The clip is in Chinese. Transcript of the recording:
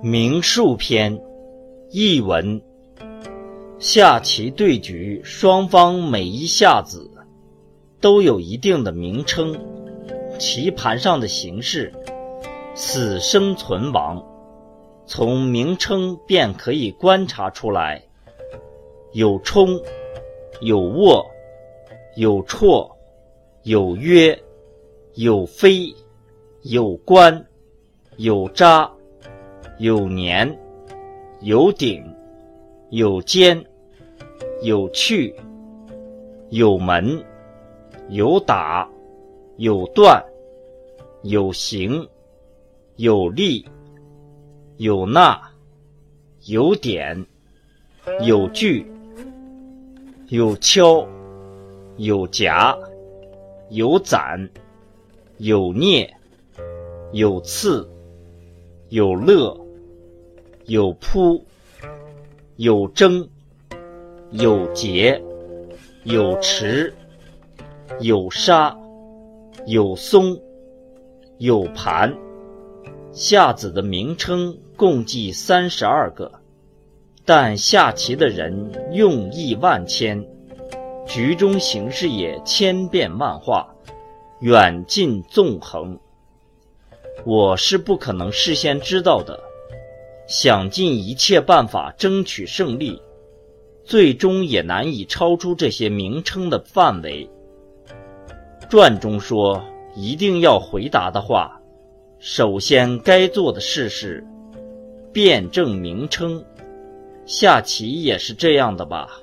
名数篇，译文：下棋对局，双方每一下子都有一定的名称，棋盘上的形式，死生存亡，从名称便可以观察出来。有冲，有握，有绰，有约，有飞，有关，有扎。有年，有顶，有尖，有去，有门，有打，有断，有形，有力，有捺，有点，有据，有敲，有夹，有攒，有啮，有刺，有勒。有扑，有争，有劫，有持，有杀，有松，有盘。下子的名称共计三十二个，但下棋的人用意万千，局中形势也千变万化，远近纵横，我是不可能事先知道的。想尽一切办法争取胜利，最终也难以超出这些名称的范围。传中说一定要回答的话，首先该做的事是辩证名称。下棋也是这样的吧。